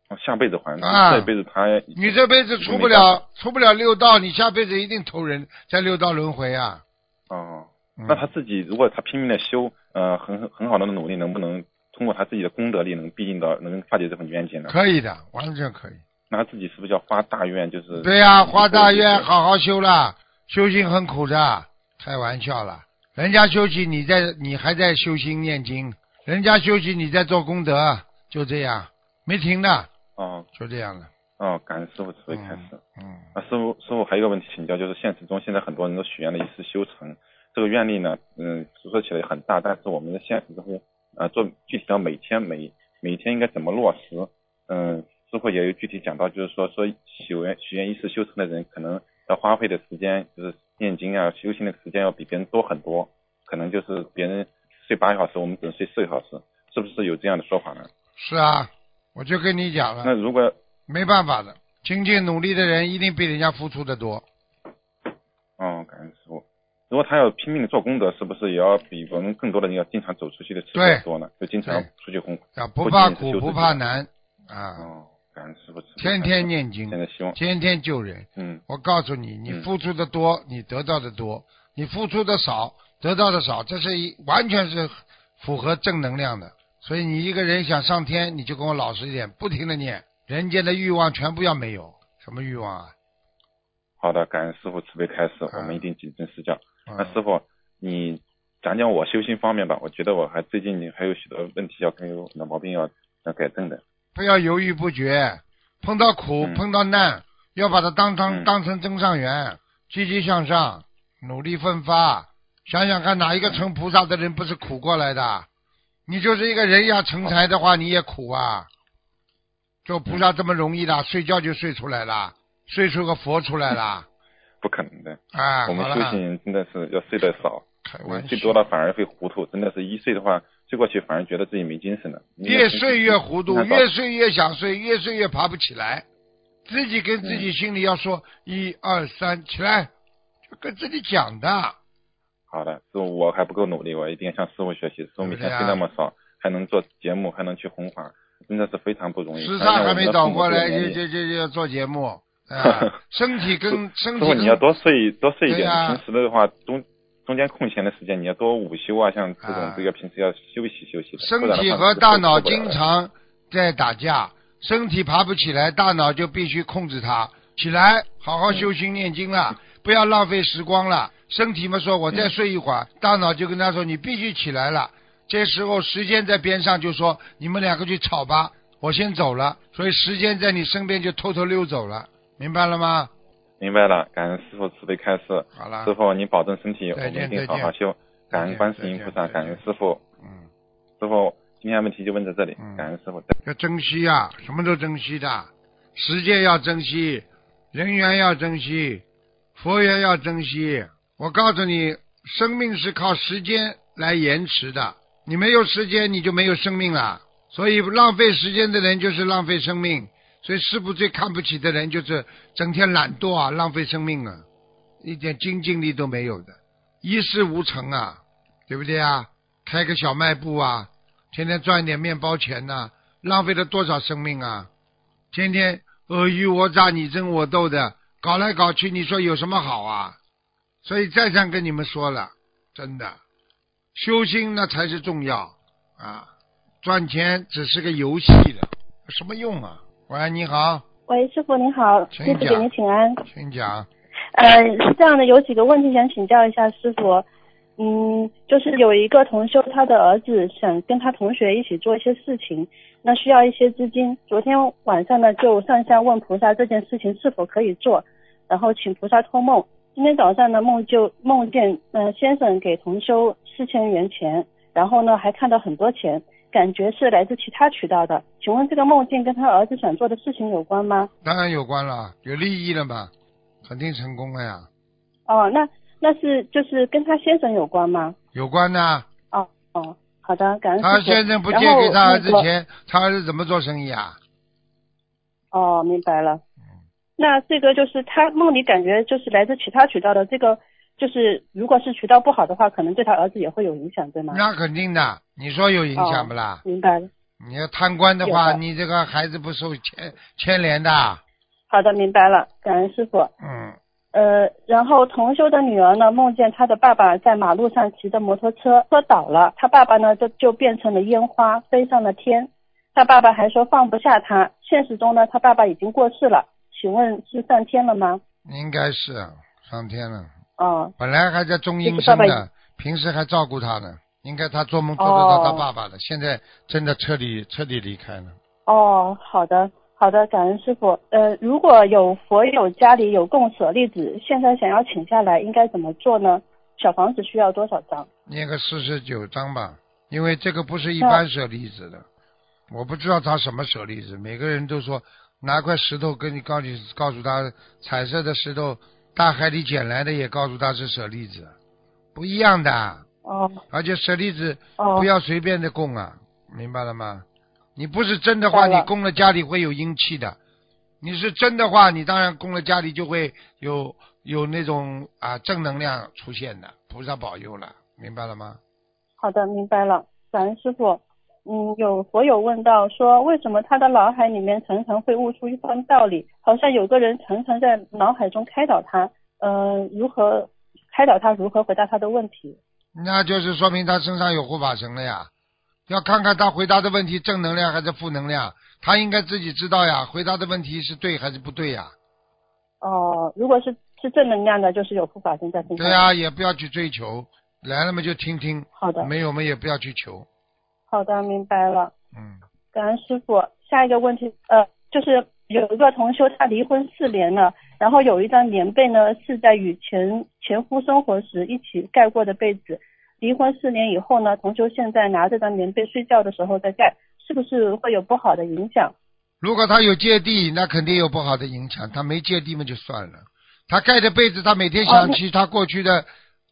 E: 哦下辈子还，
B: 啊
E: 这辈子他
B: 你这辈子出不了出不了六道，你下辈子一定投人在六道轮回啊。
E: 哦，
B: 嗯
E: 那他自己如果他拼命的修，呃，很很好的努力，能不能通过他自己的功德力，能逼近到能化解这份冤结呢？
B: 可以的，完全可以。
E: 那他自己是不是要发大愿？就是
B: 对呀、花大愿好好修啦，修行很苦的，开玩笑了。人家修行，你在你还在修心念经；人家修行，你在做功德，就这样，没停的，
E: 哦
B: 就这样了。
E: 哦，感恩师傅慈悲开始。
B: 嗯，
E: 啊，师傅师傅还有一个问题请教，就是现实中现在很多人都许愿了一世修成，这个愿力呢，嗯，说起来很大，但是我们的现实中，呃，做具体到每天每每天应该怎么落实？嗯，师傅也有具体讲到，就是说说许愿许愿一世修成的人，可能要花费的时间，就是念经啊、修行的时间要比别人多很多，可能就是别人睡八个小时，我们只能睡四个小时，是不是有这样的说法呢？
B: 是啊，我就跟你讲了，
E: 那如果
B: 没办法的，精进努力的人一定比人家付出的多。
E: 哦，感恩师傅。如果他要拼命的做功德，是不是也要比我们更多的人要经常走出去的次数
B: 对
E: 多呢？就经常出去弘。
B: 啊，不怕苦，
E: 不
B: 怕难啊，
E: 哦，感恩师傅。
B: 天天念经
E: 现，在希望，
B: 天天救人。
E: 嗯，
B: 我告诉你，你
E: 嗯
B: 付出的多，你得到的多；你付出的少，得到的少，这是一完全是符合正能量的。所以你一个人想上天，你就跟我老实一点，不停的念，人间的欲望全部要没有。什么欲望啊？
E: 好的，感恩师傅慈悲开示，
B: 嗯
E: 我们一定谨遵施教。
B: 啊
E: 那师傅，你讲讲我修心方面吧。我觉得我还最近还有许多问题要跟有很多毛病要要改正的。
B: 不要犹豫不决，碰到苦、
E: 嗯
B: 碰到难，要把它当成
E: 嗯
B: 当成增上缘，积极向上，努力奋发。想想看，哪一个成菩萨的人不是苦过来的？你就是一个人要成才的话，你也苦啊。做菩萨这么容易的，睡觉就睡出来了，睡出个佛出来了
E: 不可能的，
B: 啊！
E: 我们，修行人真的是要睡得少，睡多了反而会糊涂，真的是一睡的话，睡过去反而觉得自己没精神了。
B: 越睡越糊涂，越睡越想睡，越睡越爬不起来。自己跟自己心里要说一二三起来，就跟自己讲的。
E: 好的，师傅，我还不够努力，我一定要向师傅学习。师傅每天睡那么少，还能做节目，还能去弘法，真的是非常不容易。
B: 时差还没倒过来，就
E: 就
B: 就就就要做节目啊！身体跟身体
E: 师傅，你要多睡多睡一点。平时的话，中中间空闲的时间，你要多午休啊，像这种
B: 啊
E: 这个平时要休息休息的。
B: 身体和大脑经常在打架，身体爬不起来，大脑就必须控制它起来，好好修心念经了，不要浪费时光了。身体嘛说，我再睡一会儿，大脑就跟他说你必须起来了。这时候时间在边上就说你们两个去吵吧，我先走了。所以时间在你身边就偷偷溜走了，明白了吗？
E: 明白了，感恩师傅慈悲开示。
B: 好了
E: 师，傅，您保重身体，我们一定好好修。感恩观世音菩萨，感恩师傅。
B: 嗯，
E: 师傅，今天问题就问到这里
B: 嗯，
E: 感恩师傅。
B: 要珍惜啊，什么都珍惜的，时间要珍惜，人缘要珍惜，佛缘要珍惜。我告诉你，生命是靠时间来延迟的，你没有时间，你就没有生命了。所以浪费时间的人就是浪费生命。所以师傅最看不起的人就是整天懒惰啊，浪费生命啊，一点精进力都没有的，一事无成啊，对不对啊？开个小卖部啊，天天赚一点面包钱呐、浪费了多少生命啊！天天尔虞我诈、你争我斗的，搞来搞去，你说有什么好啊？所以再三跟你们说了，真的，修心那才是重要啊！赚钱只是个游戏的，有什么用啊？喂，你好，
F: 喂，师傅您好，
B: 请
F: 弟子给您请安。
B: 请讲。
F: 呃，是这样的，有几个问题想请教一下师傅。嗯，就是有一个同修，他的儿子想跟他同学一起做一些事情，那需要一些资金。昨天晚上呢，就上下问菩萨这件事情是否可以做，然后请菩萨托梦。今天早上呢，梦就梦见，呃，先生给同修四千元钱，然后呢还看到很多钱，感觉是来自其他渠道的。请问这个梦境跟他儿子想做的事情有关吗？
B: 当然有关了，有利益了嘛，肯定成功了呀，
F: 哦，那那是就是跟他先生有关吗？
B: 有关呐。
F: 哦哦，好的，感恩师傅。
B: 他先生不借给他儿子钱，他儿子怎么做生意啊？
F: 哦，明白了。
B: 嗯
F: 那这个就是他梦里感觉就是来自其他渠道的，这个就是如果是渠道不好的话，可能对他儿子也会有影响，对吗？
B: 那肯定的，你说有影响不啦？
F: 明白了。
B: 你要贪官的话，
F: 的
B: 你这个孩子不受牵牵连的。
F: 好的，明白了，感恩师傅。
B: 嗯，
F: 呃，然后同修的女儿呢，梦见她的爸爸在马路上骑着摩托车，车倒了，她爸爸呢就就变成了烟花，飞上了天。她爸爸还说放不下她。现实中呢，她爸爸已经过世了，请问是上天了吗？
B: 应该是上天了。
F: 哦，
B: 本来还在中阴身的，平时还照顾她呢。应该他做梦做得到他
F: 哦
B: 爸爸的，现在真的彻底彻底离开了。
F: 哦，好的，好的，感恩师傅。呃，如果有佛友家里有供舍利子，现在想要请下来，应该怎么做呢？小房子需要多少张？
B: 念个四十九张吧，因为这个不是一般舍利子的，我不知道他什么舍利子。每个人都说拿块石头跟你告你告诉他彩色的石头，大海里捡来的也告诉他是舍利子，不一样的。
F: 哦
B: 而且舍利子
F: 哦，
B: 不要随便的供啊，明白了吗？你不是真的话，你供了家里会有阴气的；你是真的话，你当然供了家里就会有有那种啊正能量出现的，菩萨保佑了，明白了吗？
F: 好的，明白了，感恩师傅。嗯，有佛友问到说，为什么他的脑海里面常常会悟出一番道理，好像有个人常常在脑海中开导他，呃，如何开导他，如何回答他的问题？
B: 那就是说明他身上有护法神了呀。要看看他回答的问题正能量还是负能量，他应该自己知道呀。回答的问题是对还是不对呀？
F: 哦，如果是是正能量的，就是有护法神在身上。
B: 对呀、也不要去追求，来了嘛就听听，
F: 好的，
B: 没有嘛也不要去求。
F: 好的，明白了。
B: 嗯，
F: 感恩师傅。下一个问题，呃，就是有一个同修，他离婚四年了，然后有一张棉被呢是在与前前夫生活时一起盖过的被子。离婚四年以后呢，同修现在拿这张棉被睡觉的时候再盖，是不是会有不好的影响？
B: 如果他有芥蒂，那肯定有不好的影响。他没芥蒂嘛就算了。他盖的被子，他每天想起他过去的，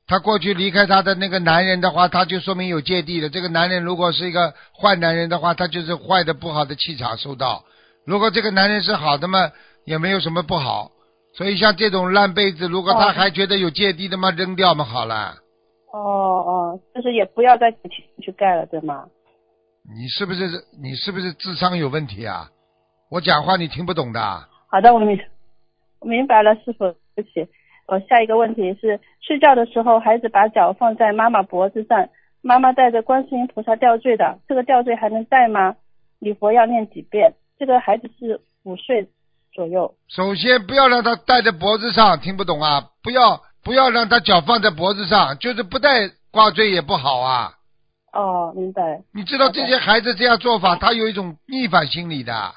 B: 他过去离开他的那个男人的话，他就说明有芥蒂了。这个男人如果是一个坏男人的话，他就是坏的不好的气场受到。如果这个男人是好的嘛，也没有什么不好。所以像这种烂被子，如果他还觉得有芥蒂的嘛，扔掉嘛好了。
F: 哦哦，就是也不要再去去盖了，对吗？
B: 你是不是你是不是智商有问题啊？我讲话你听不懂的。
F: 好的，我明我明白了，师傅，对不起。我下一个问题是，睡觉的时候，孩子把脚放在妈妈脖子上，妈妈带着观世音菩萨吊坠的，这个吊坠还能戴吗？礼佛要念几遍？这个孩子是五岁左右。
B: 首先不要让他戴在脖子上，听不懂啊？不要不要让他脚放在脖子上，就是不戴挂坠也不好啊。
F: 哦，明白。
B: 你知道这些孩子这样做法，他有一种逆反心理的，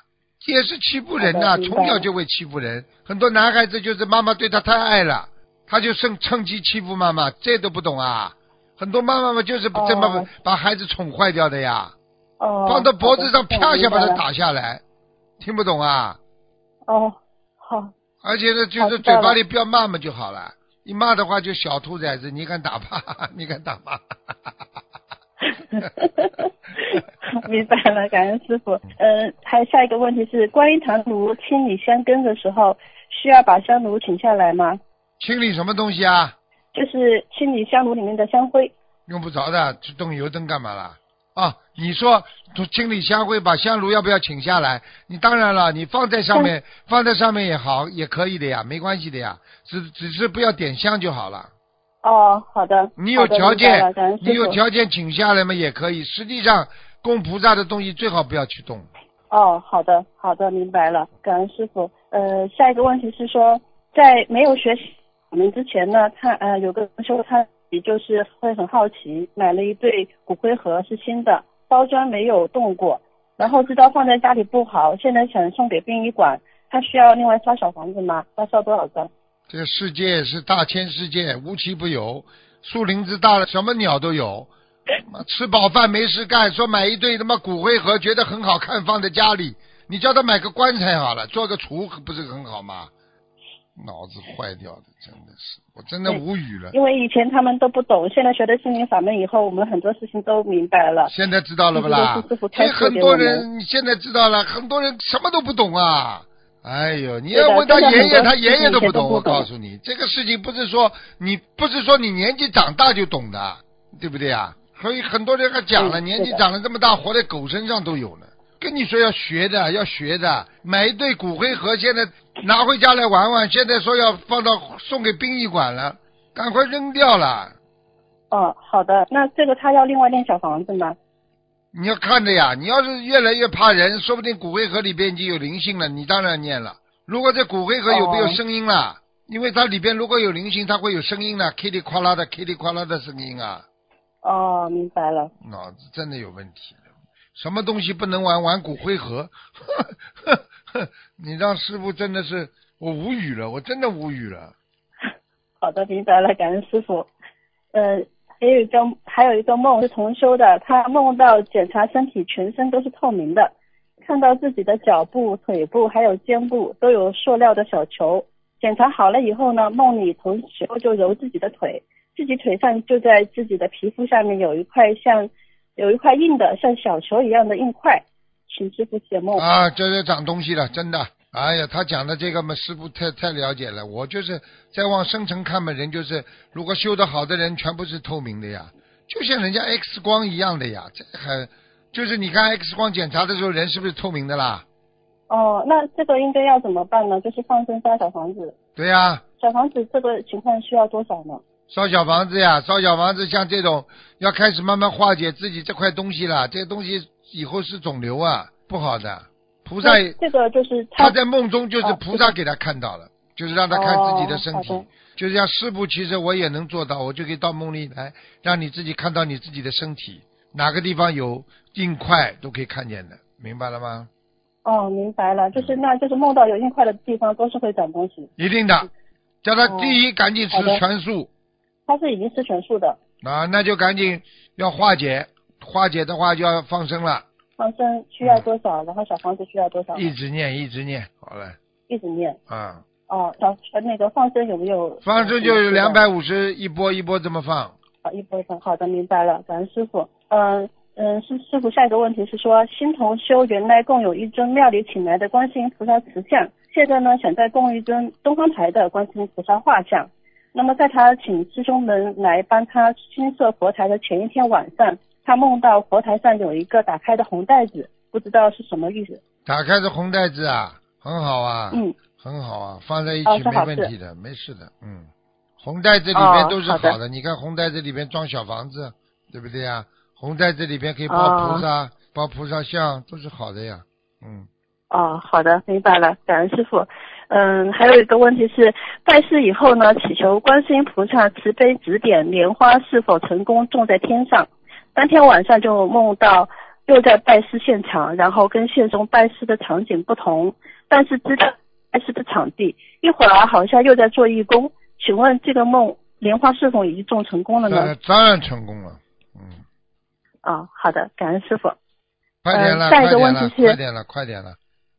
B: 也是欺负人呐、从小就会欺负人。很多男孩子就是妈妈对他太爱了，他就趁趁机欺负妈妈，这都不懂啊。很多妈妈们就是这么把孩子宠坏掉的呀。
F: 哦。
B: 放到脖子上，啪一下把他打下来，听不懂啊？
F: 哦，好。
B: 而且呢，就是嘴巴里不要骂嘛就好了。一骂的话就小兔崽子，你敢打骂？你敢打骂？
F: 明白了，感恩师傅。呃，还有下一个问题是，观音堂炉清理香根的时候，需要把香炉请下来吗？
B: 清理什么东西啊？
F: 就是清理香炉里面的香灰。
B: 用不着的，去动油灯干嘛啦？啊，你说清理香灰，把香炉要不要请下来？你当然了，你放在上面，放在上面也好，也可以的呀，没关系的呀，只只是不要点香就好了。
F: 哦，好的。
B: 你有条件你有条件请下来嘛也可以。实际上，供菩萨的东西最好不要去动。
F: 哦，好的，好的，明白了，感恩师傅。呃，下一个问题是说，在没有学习我们之前呢，他呃有个同修他也就是会很好奇，买了一对骨灰盒是新的，包装没有动过，然后知道放在家里不好，现在想送给殡仪馆，他需要另外烧小房子吗？要烧多少张？
B: 这个世界是大千世界，无奇不有，树林子大了，什么鸟都有。吃饱饭没事干，说买一对他妈骨灰盒，觉得很好看，放在家里。你叫他买个棺材好了，做个厨不是很好吗？脑子坏掉的，真的是，我真的无语了。
F: 因为以前他们都不懂，现在学了心灵法门以后，我们很多事情都明白了。
B: 现在知道了不啦所以很多人，现在知道了，很多人什么都不懂啊。哎呦，你要问他爷爷，他爷爷都不懂。我告诉你，这个事情不是说你不是说你年纪长大就懂的，对不对啊？所以很多人还讲了，
F: 嗯
B: 年纪长了这么大，活在狗身上都有呢。跟你说要学的，要学的，买一对骨灰盒，现在拿回家来玩玩，现在说要放到送给殡仪馆了，赶快扔掉了。
F: 哦，好的，那这个他要另外练小房子吗？
B: 你要看的呀，你要是越来越怕人，说不定骨灰盒里边已经有灵性了，你当然念了。如果这骨灰盒有没有
F: 哦
B: 声音了？因为它里边如果有灵性，它会有声音的，噼里哗啦的，噼里哗啦的声音啊，
F: 哦，明白了。
B: 脑子真的有问题了。什么东西不能玩？玩骨灰盒？你让师傅真的是我无语了，我真的无语了。
F: 好的，明白了，感恩师傅。呃，还有一个还有一个梦是同修的，他梦到检查身体，全身都是透明的，看到自己的脚部、腿部还有肩部都有塑料的小球。检查好了以后呢，梦里同修就揉自己的腿，自己腿上就在自己的皮肤下面有一块像有一块硬的像小球一样的硬块，请师傅解梦。
B: 啊，这就长东西了，真的。哎呀，他讲的这个嘛，师傅太太了解了。我就是再往深层看嘛，人就是如果修得好的人，全部是透明的呀，就像人家 X 光一样的呀。这很就是你看 X 光检查的时候，人是不是透明的啦？
F: 哦，那这个应该要怎么办呢？就是放生烧小房子，
B: 对呀，
F: 小房子这个情况需要多少呢？
B: 烧小房子呀，烧小房子，像这种要开始慢慢化解自己这块东西了。这个东西以后是肿瘤啊，不好的。菩萨
F: 这个就是他
B: 他在梦中就是
F: 哦
B: 菩萨给他看到了，就是让他看自己的身体。就是像师傅，其实我也能做到，我就可以到梦里来，让你自己看到你自己的身体，哪个地方有硬块都可以看见的，明白了吗？
F: 哦，明白了，就是那就是梦到有硬块的地方都是会长东西。
B: 一定的，叫他
F: 哦
B: 第一赶紧吃全素
F: 他是已经吃全素的，
B: 啊，那就赶紧要化解，化解的话就要放生了，
F: 放生需要多少？然后小房子需要多少？
B: 一直念一直念，好嘞
F: 一直念。
B: 啊，
F: 哦，小呃那个放生有没有？
B: 放生就有两百五十一波一波这么放，
F: 啊，一波分。好的，明白了，感恩师傅。嗯嗯，师师傅，下一个问题是说，新同修原来共有一尊庙里请来的观世音菩萨瓷像，现在呢想再供一尊东方台的观世音菩萨画像。那么在他请师兄们来帮他新设佛台的前一天晚上，他梦到佛台上有一个打开的红袋子，不知道是什么意思。
B: 打开的红袋子啊，很好啊，
F: 嗯，
B: 很好啊，放在一起没问题的，没事的，嗯，红袋子里
F: 哦
B: 面都是
F: 好的
B: 好的，你看红袋子里面装小房子，对不对呀？红袋子里面可以包菩萨、包菩萨像，都是好的呀，嗯，
F: 哦，好的，明白了，感恩师傅。嗯，还有一个问题是，拜师以后呢，祈求观世音菩萨慈悲指点莲花是否成功种在天上。当天晚上就梦到又在拜师现场，然后跟现中拜师的场景不同，但是知道拜师的场地，一会儿好像又在做义工。请问这个梦莲花是否已经种成功了呢？
B: 那当然成功了，嗯，
F: 啊、好的，感恩师傅。
B: 快点了，
F: 呃下一个
B: 快点了，
F: 问题是
B: 快点了，快点了，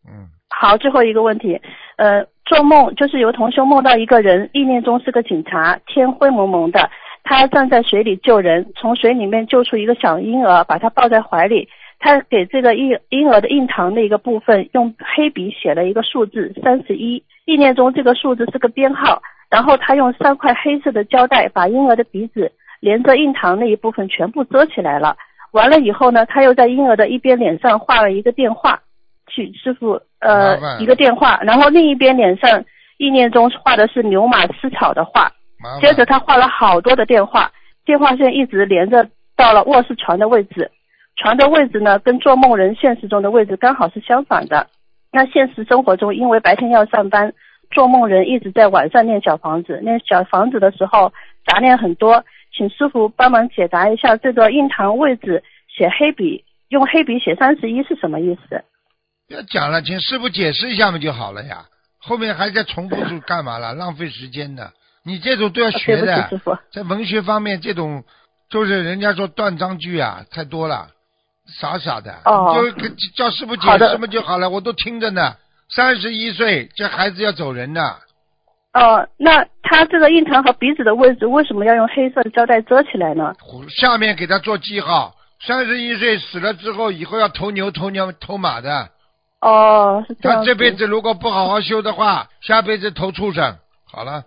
B: 嗯，
F: 好，最后一个问题，呃，做梦就是有同修梦到一个人，意念中是个警察，天灰蒙蒙的，他站在水里救人，从水里面救出一个小婴儿，把他抱在怀里。他给这个婴婴儿的印堂的一个部分用黑笔写了一个数字三十一，意念中这个数字是个编号，然后他用三块黑色的胶带把婴儿的鼻子连着印堂那一部分全部遮起来了。完了以后呢，他又在婴儿的一边脸上画了一个电话，请师傅呃一个电话，然后另一边脸上意念中画的是牛马吃草的画，接着他画了好多的电话，电话线一直连着到了卧室床的位置，床的位置呢跟做梦人现实中的位置刚好是相反的。那现实生活中，因为白天要上班，做梦人一直在晚上念小房子，念小房子的时候杂念很多，请师傅帮忙解答一下这个印堂位置写黑笔用黑笔写三十一是什么意思？
B: 不要讲了，请师傅解释一下嘛就好了呀，后面还在重复是干嘛了？浪费时间的，你这种都要学的。在文学方面，这种就是人家说断章句啊，太多了，傻傻的，
F: 哦
B: 就跟叫师傅解释嘛就好了，我都听着呢。三十一岁，这孩子要走人的，
F: 哦，那他这个印堂和鼻子的位置为什么要用黑色的胶带遮起来呢？
B: 下面给他做记号。三十一岁死了之后，以后要头牛、头牛、头马的。
F: 哦，是这样。
B: 他这辈子如果不好好修的话，下辈子投畜生。好了，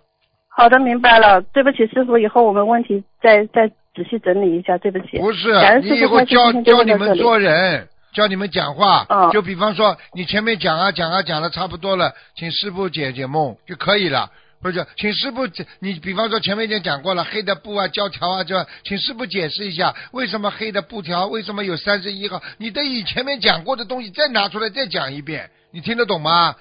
F: 好的，明白了。对不起，师傅，以后我们问题再再仔细整理一下。对不起。
B: 不是你以后教教你们做人，教你们讲话。
F: 嗯
B: 就比方说，你前面讲啊讲啊讲的差不多了，请师傅解解梦就可以了。或者，请师傅解，你比方说前面已经讲过了，黑的布啊、胶条啊，这请师傅解释一下，为什么黑的布条，为什么有三十一号？你得以前面讲过的东西再拿出来再讲一遍，你听得懂吗？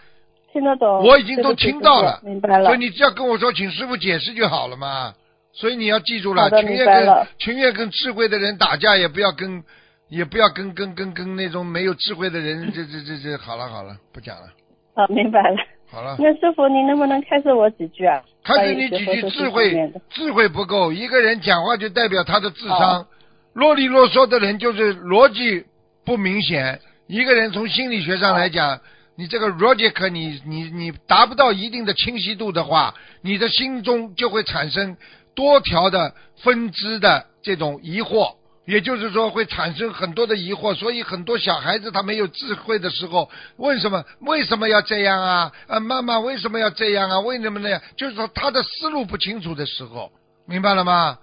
F: 听得懂。
B: 我已经都听到了
F: 明白了
B: 所以。你只要跟我说，请师傅解释就好了嘛。所以你要记住了，情愿跟情愿跟智慧的人打架，也不要跟也不要跟跟跟跟那种没有智慧的人，这这这这好了好了，不讲了，
F: 好，明白了。
B: 好了。
F: 那师傅，您能不能开示我几句啊？
B: 开始你几句智慧，智慧不够。一个人讲话就代表他的智商
F: 哦，
B: 啰里啰嗦的人就是逻辑不明显。一个人从心理学上来讲，你这个 logic 你你你达不到一定的清晰度的话，你的心中就会产生多条的分支的这种疑惑。也就是说，会产生很多的疑惑，所以很多小孩子他没有智慧的时候，问什么为什么要这样啊？啊，妈妈为什么要这样啊？为什么那样？就是说他的思路不清楚的时候，明白了吗？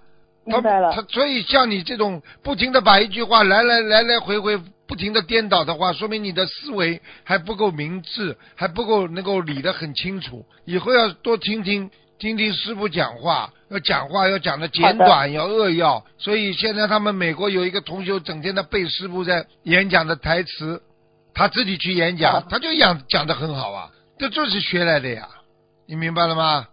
B: 他
F: 明白了
B: 他所以像你这种不停的把一句话来来来来回回不停的颠倒的话，说明你的思维还不够明智，还不够能够理得很清楚。以后要多听听听听师傅讲话，要讲话要讲的简短，要扼要。所以现在他们美国有一个同学整天的背师傅在演讲的台词，他自己去演讲，他就讲讲的很好啊，这就是学来的呀。你明白了吗？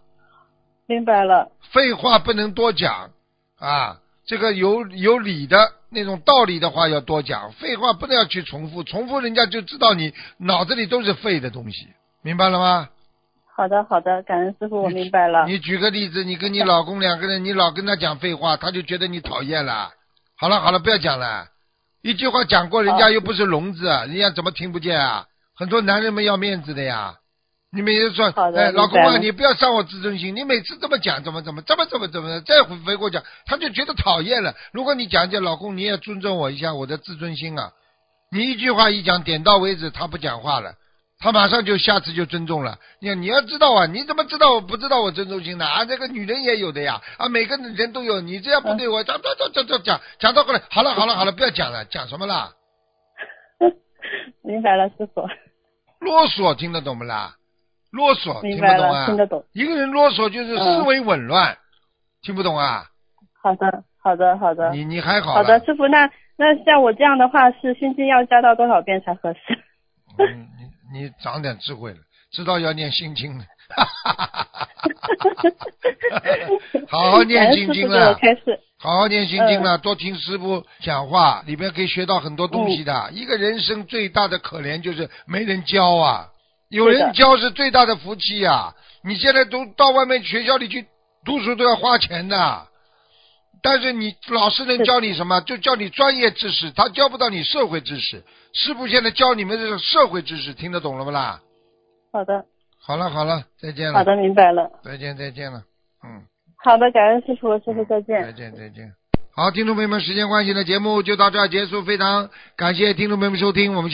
F: 明白了。
B: 废话不能多讲啊，这个有有理的那种道理的话要多讲，废话不能要去重复，重复人家就知道你脑子里都是废的东西，明白了吗？
F: 好的，好的，感恩师傅，我明白了。
B: 你举个例子，你跟你老公两个人，你老跟他讲废话，他就觉得你讨厌了。好了好了，不要讲了，一句话讲过，人家又不是聋子，人家怎么听不见啊？很多男人们要面子的呀。你每次说，哎，老公啊，你不要伤我自尊心。你每次这么讲，怎么怎么，怎么怎么怎么，再回过讲，他就觉得讨厌了。如果你讲讲，老公，你也尊重我一下，我的自尊心啊。你一句话一讲，点到为止，他不讲话了。他马上就下次就尊重了。你你要知道啊，你怎么知道我不知道我尊重心呢啊？这个女人也有的呀啊，每个人都有。你这样不对我讲讲讲讲讲讲到过来，好了好了好了，不要讲了，讲什么啦？
F: 明白了，师傅。
B: 啰嗦听得懂不啦？啰嗦听不懂啊？
F: 听得懂。
B: 一个人啰嗦就是思维紊乱，听不懂啊？
F: 好的好的好的。
B: 你你还好。
F: 好的，师傅，那那像我这样的话，是心经要加到多少遍才合适？
B: 嗯，你你长点智慧了，知道要念心经了，好好念心经了，好好念心经了，多听师傅讲话，里边可以学到很多东西的。一个人生最大的可怜就是没人教啊，有人教是最大的福气呀。你现在都到外面学校里去读书都要花钱的。但是你老师能教你什么？就教你专业知识，他教不到你社会知识。师傅现在教你们这个社会知识，听得懂了不啦？
F: 好的。
B: 好了好了，再见了。
F: 好的，明白了。
B: 再见再见了，嗯。
F: 好的，感恩师傅，师傅再见。
B: 再见再见。好，听众朋友们，时间关系呢，节目就到这儿结束。非常感谢听众朋友们收听，我们下。